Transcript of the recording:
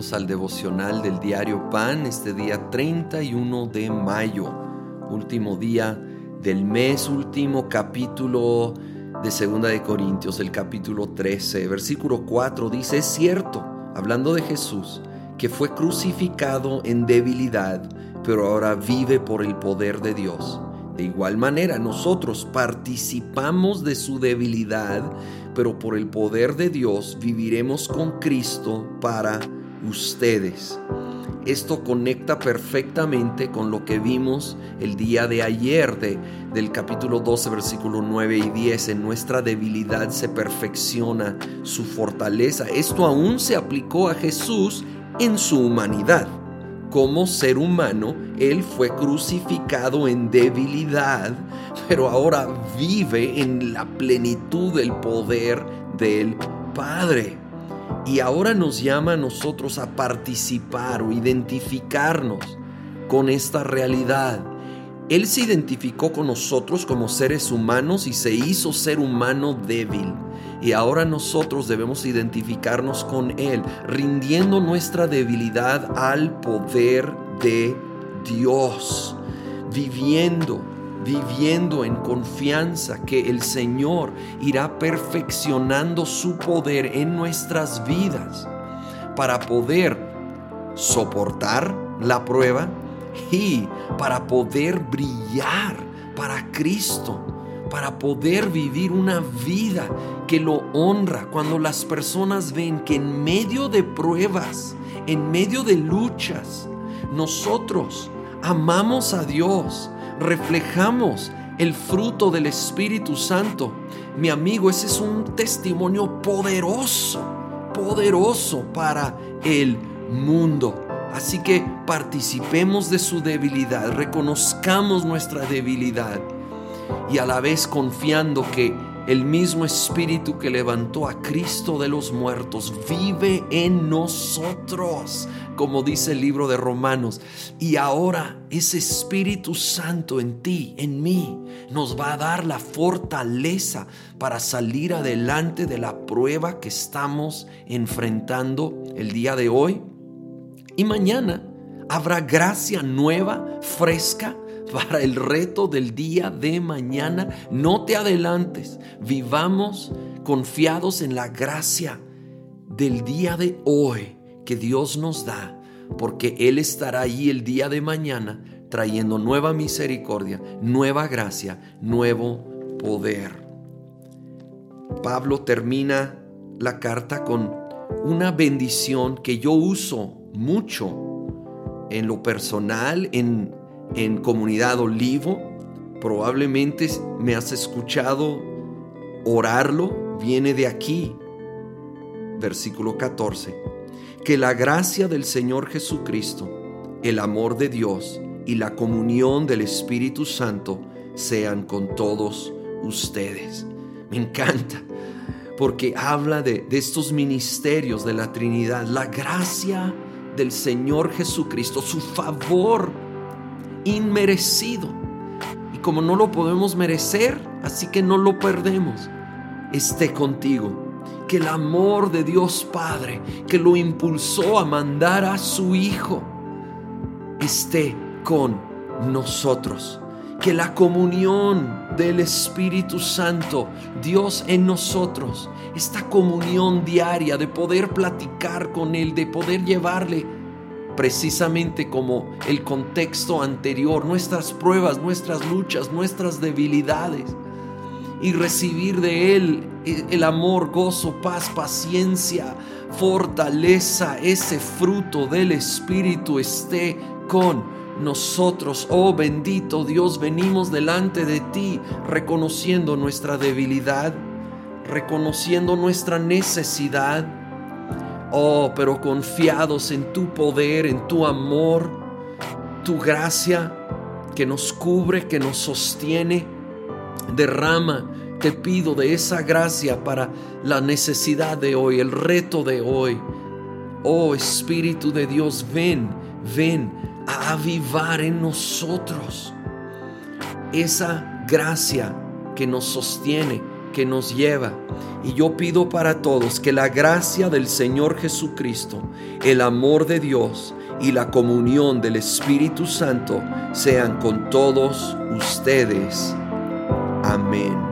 al devocional del diario Pan este día 31 de mayo, último día del mes, último capítulo de Segunda de Corintios, el capítulo 13, versículo 4 dice, es cierto, hablando de Jesús, que fue crucificado en debilidad, pero ahora vive por el poder de Dios. De igual manera, nosotros participamos de su debilidad, pero por el poder de Dios viviremos con Cristo para ustedes. Esto conecta perfectamente con lo que vimos el día de ayer de, del capítulo 12, versículo 9 y 10. En nuestra debilidad se perfecciona su fortaleza. Esto aún se aplicó a Jesús en su humanidad como ser humano, Él fue crucificado en debilidad, pero ahora vive en la plenitud del poder del Padre. Y ahora nos llama a nosotros a participar o identificarnos con esta realidad. Él se identificó con nosotros como seres humanos y se hizo ser humano débil. Y ahora nosotros debemos identificarnos con Él, rindiendo nuestra debilidad al poder de Dios, viviendo, viviendo en confianza que el Señor irá perfeccionando su poder en nuestras vidas para poder soportar la prueba y para poder brillar para Cristo para poder vivir una vida que lo honra. Cuando las personas ven que en medio de pruebas, en medio de luchas, nosotros amamos a Dios, reflejamos el fruto del Espíritu Santo. Mi amigo, ese es un testimonio poderoso, poderoso para el mundo. Así que participemos de su debilidad, reconozcamos nuestra debilidad y a la vez confiando que el mismo Espíritu que levantó a Cristo de los muertos vive en nosotros, como dice el libro de Romanos. Y ahora ese Espíritu Santo en ti, en mí, nos va a dar la fortaleza para salir adelante de la prueba que estamos enfrentando el día de hoy. Y mañana habrá gracia nueva, fresca, para el reto del día de mañana. No te adelantes, vivamos confiados en la gracia del día de hoy que Dios nos da, porque Él estará allí el día de mañana trayendo nueva misericordia, nueva gracia, nuevo poder. Pablo termina la carta con una bendición que yo uso mucho en lo personal, en en Comunidad Olivo. Probablemente me has escuchado orarlo. Viene de aquí. Versículo 14. Que la gracia del Señor Jesucristo, el amor de Dios y la comunión del Espíritu Santo sean con todos ustedes. Me encanta porque habla de, de, estos ministerios de la Trinidad, la gracia del Señor Jesucristo, su favor inmerecido. Y como no lo podemos merecer, así que no lo perdemos, esté contigo. Que el amor de Dios Padre, que lo impulsó a mandar a su Hijo, esté con nosotros. Que la comunión del Espíritu Santo, Dios en nosotros, esta comunión diaria de poder platicar con Él, de poder llevarle precisamente como el contexto anterior, nuestras pruebas, nuestras luchas, nuestras debilidades, y recibir de Él el amor, gozo, paz, paciencia, fortaleza, ese fruto del Espíritu esté con nosotros. Oh bendito Dios, venimos delante de ti reconociendo nuestra debilidad, reconociendo nuestra necesidad Oh, pero confiados en tu poder, en tu amor, tu gracia que nos cubre, que nos sostiene. Derrama, te pido de esa gracia para la necesidad de hoy, el reto de hoy. Oh Espíritu de Dios, ven, ven a avivar en nosotros esa gracia que nos sostiene, que nos lleva. Y yo pido para todos que la gracia del Señor Jesucristo, el amor de Dios y la comunión del Espíritu Santo sean con todos ustedes. Amén.